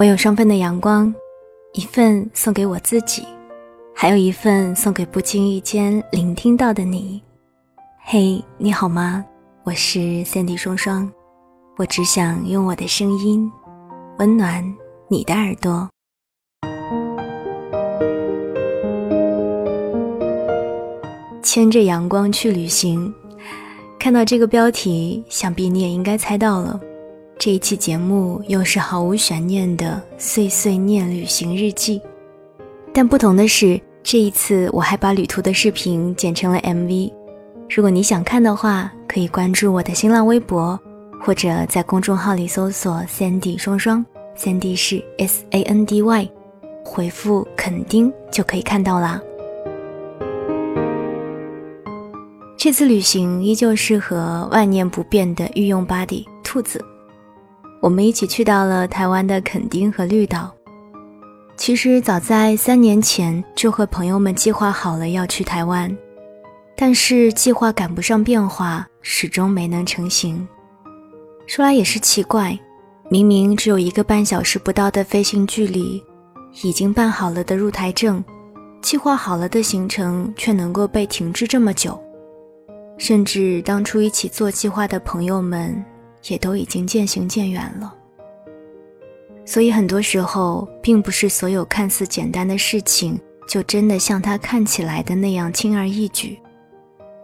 我有双份的阳光，一份送给我自己，还有一份送给不经意间聆听到的你。嘿，你好吗？我是三 D 双双，我只想用我的声音温暖你的耳朵。牵着阳光去旅行，看到这个标题，想必你也应该猜到了。这一期节目又是毫无悬念的碎碎念旅行日记，但不同的是，这一次我还把旅途的视频剪成了 MV。如果你想看的话，可以关注我的新浪微博，或者在公众号里搜索 “Sandy 双双三 D 是 S A N D Y，回复“肯定”就可以看到啦。这次旅行依旧适合万年不变的御用 body 兔子。我们一起去到了台湾的垦丁和绿岛。其实早在三年前就和朋友们计划好了要去台湾，但是计划赶不上变化，始终没能成行。说来也是奇怪，明明只有一个半小时不到的飞行距离，已经办好了的入台证，计划好了的行程却能够被停滞这么久，甚至当初一起做计划的朋友们。也都已经渐行渐远了，所以很多时候，并不是所有看似简单的事情，就真的像它看起来的那样轻而易举。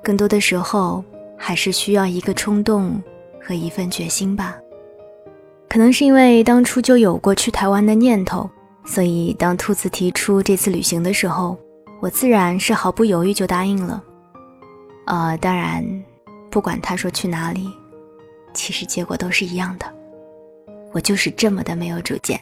更多的时候，还是需要一个冲动和一份决心吧。可能是因为当初就有过去台湾的念头，所以当兔子提出这次旅行的时候，我自然是毫不犹豫就答应了。呃，当然，不管他说去哪里。其实结果都是一样的，我就是这么的没有主见。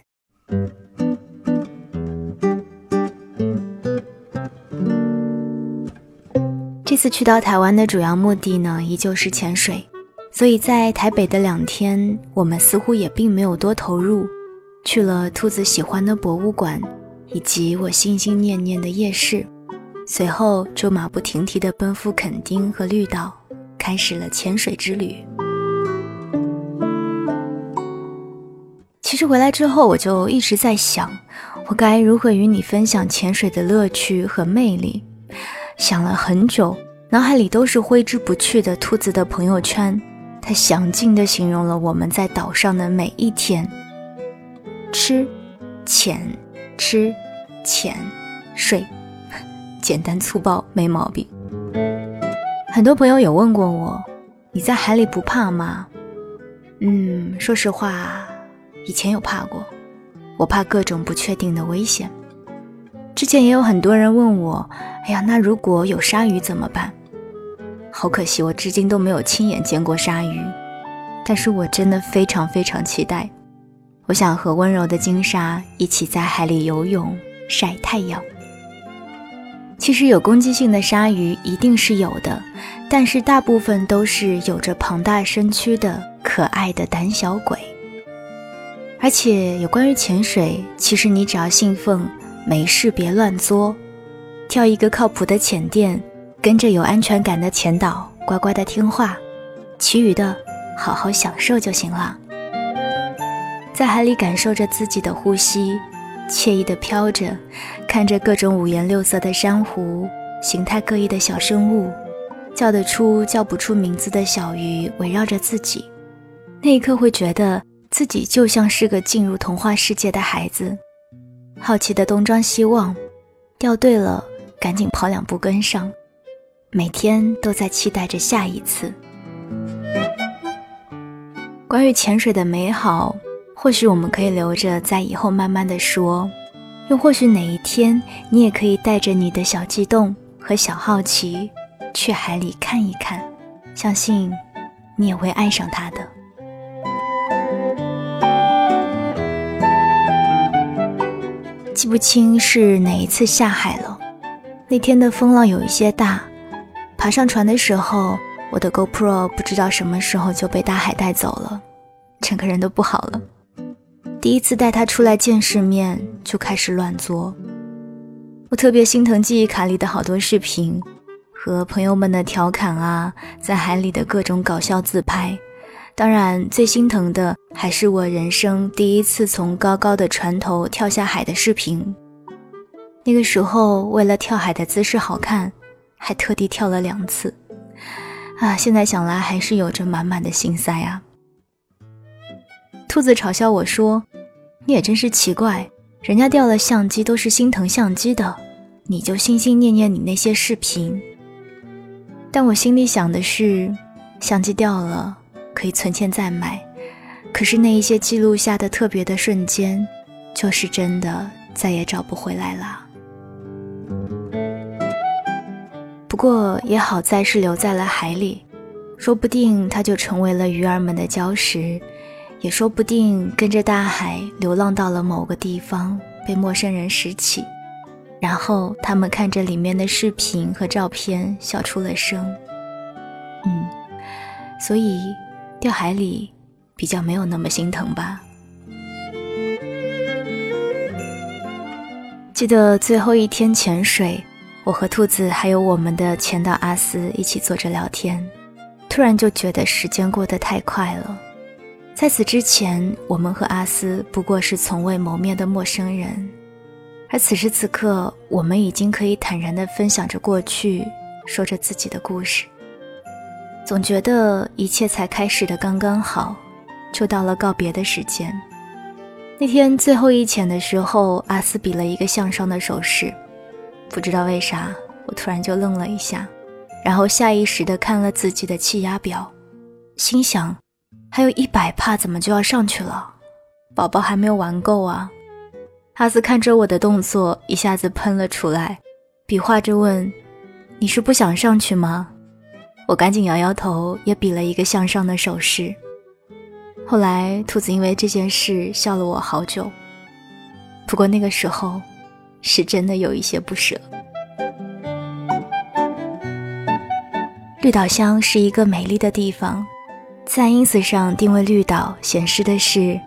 这次去到台湾的主要目的呢，依旧是潜水，所以在台北的两天，我们似乎也并没有多投入，去了兔子喜欢的博物馆，以及我心心念念的夜市，随后就马不停蹄地奔赴垦丁和绿岛，开始了潜水之旅。其实回来之后，我就一直在想，我该如何与你分享潜水的乐趣和魅力。想了很久，脑海里都是挥之不去的兔子的朋友圈。他详尽地形容了我们在岛上的每一天：吃、潜、吃、潜、睡，简单粗暴没毛病。很多朋友有问过我，你在海里不怕吗？嗯，说实话。以前有怕过，我怕各种不确定的危险。之前也有很多人问我：“哎呀，那如果有鲨鱼怎么办？”好可惜，我至今都没有亲眼见过鲨鱼。但是我真的非常非常期待，我想和温柔的金鲨一起在海里游泳、晒太阳。其实有攻击性的鲨鱼一定是有的，但是大部分都是有着庞大身躯的可爱的胆小鬼。而且有关于潜水，其实你只要信奉没事别乱作，挑一个靠谱的潜店，跟着有安全感的潜导，乖乖的听话，其余的好好享受就行了。在海里感受着自己的呼吸，惬意的飘着，看着各种五颜六色的珊瑚，形态各异的小生物，叫得出叫不出名字的小鱼围绕着自己，那一刻会觉得。自己就像是个进入童话世界的孩子，好奇的东张西望，掉队了赶紧跑两步跟上，每天都在期待着下一次。关于潜水的美好，或许我们可以留着在以后慢慢的说，又或许哪一天你也可以带着你的小激动和小好奇去海里看一看，相信你也会爱上它的。不清是哪一次下海了，那天的风浪有一些大，爬上船的时候，我的 GoPro 不知道什么时候就被大海带走了，整个人都不好了。第一次带它出来见世面，就开始乱作。我特别心疼记忆卡里的好多视频，和朋友们的调侃啊，在海里的各种搞笑自拍，当然，最心疼的还是我人生第一次从高高的船头跳下海的视频。那个时候，为了跳海的姿势好看，还特地跳了两次。啊，现在想来还是有着满满的心塞啊。兔子嘲笑我说：“你也真是奇怪，人家掉了相机都是心疼相机的，你就心心念念你那些视频。”但我心里想的是，相机掉了可以存钱再买，可是那一些记录下的特别的瞬间，就是真的再也找不回来了。不过也好在是留在了海里，说不定它就成为了鱼儿们的礁石。也说不定跟着大海流浪到了某个地方，被陌生人拾起，然后他们看着里面的视频和照片，笑出了声。嗯，所以掉海里比较没有那么心疼吧。记得最后一天潜水，我和兔子还有我们的前导阿斯一起坐着聊天，突然就觉得时间过得太快了。在此之前，我们和阿斯不过是从未谋面的陌生人，而此时此刻，我们已经可以坦然地分享着过去，说着自己的故事。总觉得一切才开始的刚刚好，就到了告别的时间。那天最后一潜的时候，阿斯比了一个向上的手势，不知道为啥，我突然就愣了一下，然后下意识的看了自己的气压表，心想。还有一百帕，怎么就要上去了？宝宝还没有玩够啊！哈斯看着我的动作，一下子喷了出来，比划着问：“你是不想上去吗？”我赶紧摇摇头，也比了一个向上的手势。后来，兔子因为这件事笑了我好久。不过那个时候，是真的有一些不舍。绿岛乡是一个美丽的地方。在 ins 上定位绿岛，显示的是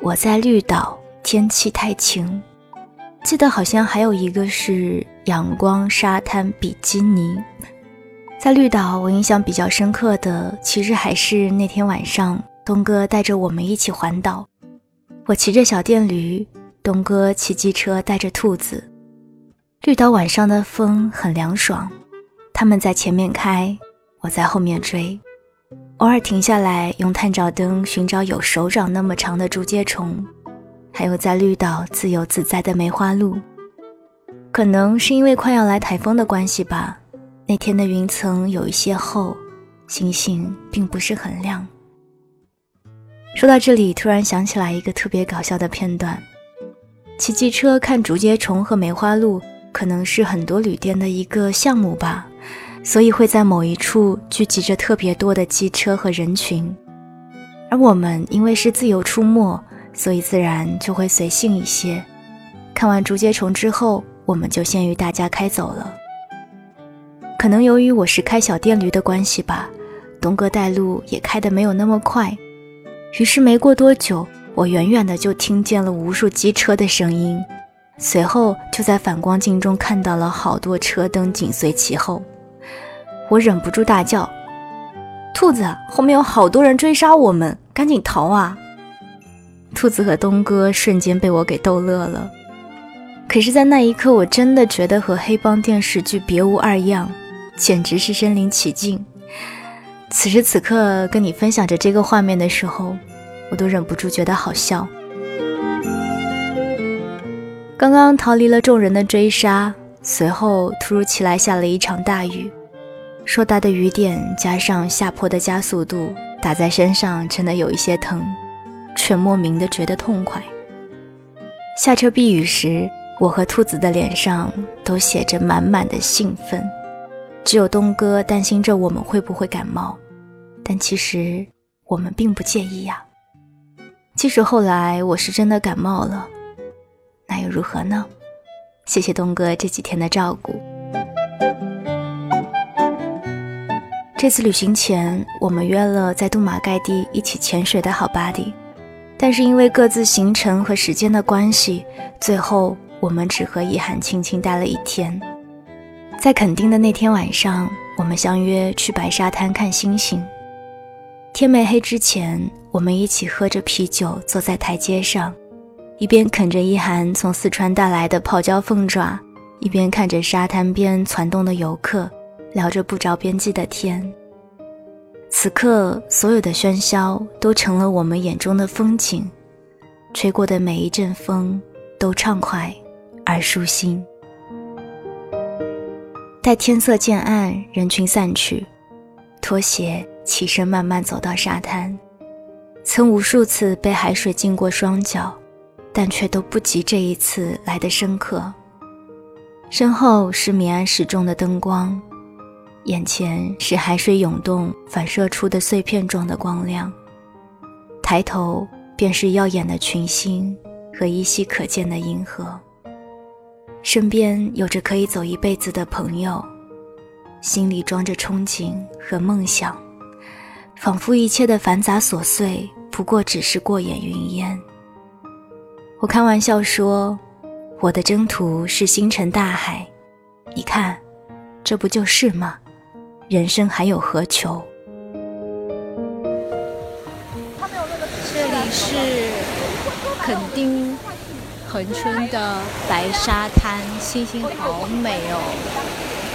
我在绿岛，天气太晴。记得好像还有一个是阳光沙滩比基尼。在绿岛，我印象比较深刻的，其实还是那天晚上，东哥带着我们一起环岛。我骑着小电驴，东哥骑机车带着兔子。绿岛晚上的风很凉爽，他们在前面开，我在后面追。偶尔停下来，用探照灯寻找有手掌那么长的竹节虫，还有在绿岛自由自在的梅花鹿。可能是因为快要来台风的关系吧，那天的云层有一些厚，星星并不是很亮。说到这里，突然想起来一个特别搞笑的片段：骑机车看竹节虫和梅花鹿，可能是很多旅店的一个项目吧。所以会在某一处聚集着特别多的机车和人群，而我们因为是自由出没，所以自然就会随性一些。看完竹节虫之后，我们就先于大家开走了。可能由于我是开小电驴的关系吧，东哥带路也开得没有那么快，于是没过多久，我远远的就听见了无数机车的声音，随后就在反光镜中看到了好多车灯紧随其后。我忍不住大叫：“兔子，后面有好多人追杀我们，赶紧逃啊！”兔子和东哥瞬间被我给逗乐了。可是，在那一刻，我真的觉得和黑帮电视剧别无二样，简直是身临其境。此时此刻，跟你分享着这个画面的时候，我都忍不住觉得好笑。刚刚逃离了众人的追杀，随后突如其来下了一场大雨。硕大的雨点加上下坡的加速度，打在身上真的有一些疼，却莫名的觉得痛快。下车避雨时，我和兔子的脸上都写着满满的兴奋，只有东哥担心着我们会不会感冒，但其实我们并不介意呀。即使后来我是真的感冒了，那又如何呢？谢谢东哥这几天的照顾。这次旅行前，我们约了在杜马盖地一起潜水的好巴蒂但是因为各自行程和时间的关系，最后我们只和遗憾轻轻待了一天。在垦丁的那天晚上，我们相约去白沙滩看星星。天没黑之前，我们一起喝着啤酒，坐在台阶上，一边啃着一涵从四川带来的泡椒凤爪，一边看着沙滩边攒动的游客，聊着不着边际的天。此刻，所有的喧嚣都成了我们眼中的风景，吹过的每一阵风都畅快而舒心。待天色渐暗，人群散去，拖鞋起身慢慢走到沙滩，曾无数次被海水浸过双脚，但却都不及这一次来的深刻。身后是明暗时钟的灯光。眼前是海水涌动反射出的碎片状的光亮，抬头便是耀眼的群星和依稀可见的银河。身边有着可以走一辈子的朋友，心里装着憧憬和梦想，仿佛一切的繁杂琐碎不过只是过眼云烟。我开玩笑说，我的征途是星辰大海，你看，这不就是吗？人生还有何求？这里是垦丁恒春的白沙滩，星星好美哦！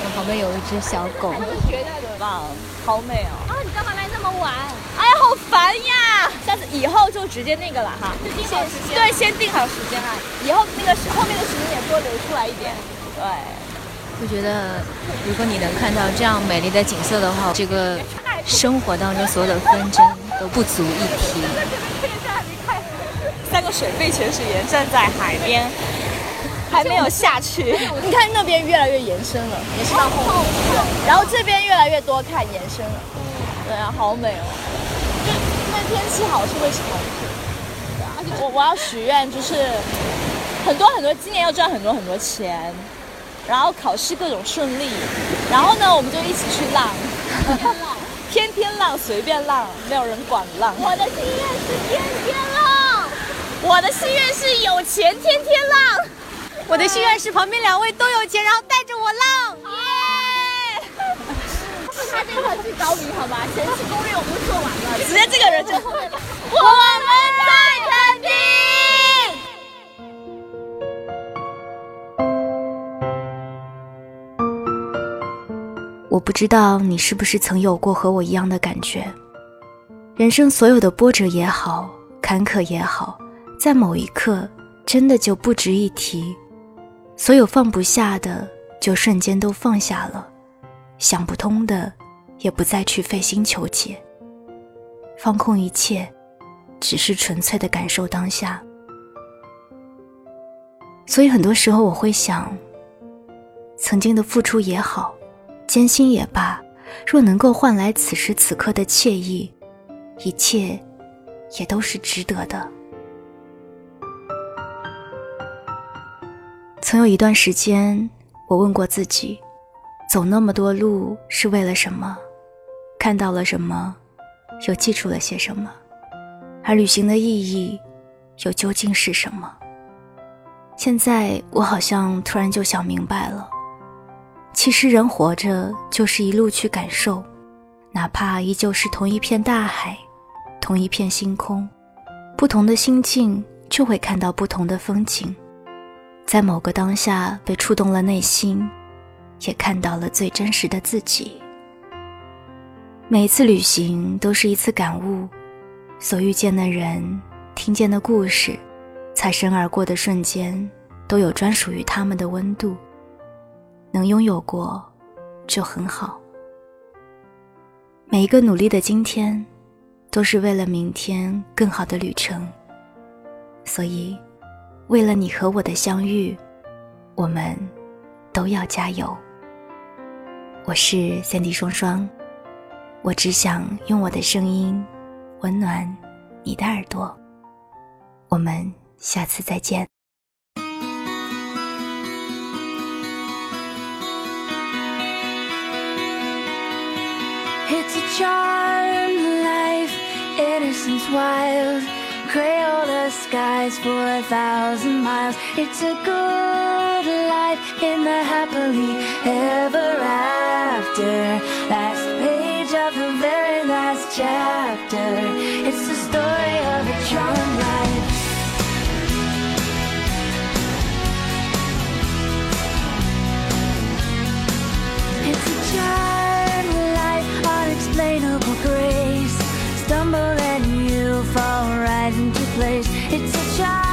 我旁边有一只小狗，棒，好美哦！啊，你干嘛来那么晚？哎呀，好烦呀！下次以后就直接那个了哈，先对，先定好时间啊，以后那个后面的时间也多留出来一点，对。我觉得，如果你能看到这样美丽的景色的话，这个生活当中所有的纷争都不足一提。水肺潜水员站在海边，还没有下去。你看那边越来越延伸了，也是到后面。然后这边越来越多看延伸了。对啊，好美哦！就因为天气好是会潮水。我我要许愿，就是很多很多，今年要赚很多很多钱。然后考试各种顺利，然后呢，我们就一起去浪，天天浪，随便浪，没有人管浪。我的心愿是天天浪，我的心愿是有钱天天浪，我的心愿是旁边两位都有钱，然后带着我浪。耶！他这块去找你好吧？前期攻略我们都做完了，直接这个人就我们在肯定。我不知道你是不是曾有过和我一样的感觉，人生所有的波折也好，坎坷也好，在某一刻真的就不值一提，所有放不下的就瞬间都放下了，想不通的也不再去费心求解，放空一切，只是纯粹的感受当下。所以很多时候我会想，曾经的付出也好。艰辛也罢，若能够换来此时此刻的惬意，一切也都是值得的。曾有一段时间，我问过自己：走那么多路是为了什么？看到了什么？又记住了些什么？而旅行的意义又究竟是什么？现在我好像突然就想明白了。其实人活着就是一路去感受，哪怕依旧是同一片大海，同一片星空，不同的心境就会看到不同的风景，在某个当下被触动了内心，也看到了最真实的自己。每一次旅行都是一次感悟，所遇见的人，听见的故事，擦身而过的瞬间，都有专属于他们的温度。能拥有过，就很好。每一个努力的今天，都是为了明天更好的旅程。所以，为了你和我的相遇，我们都要加油。我是三 D 双双，我只想用我的声音温暖你的耳朵。我们下次再见。It's a charmed life, innocence wild. Skies for a thousand miles. It's a good life in the happily ever after. Last page of the very last chapter. It's the story It's a childlike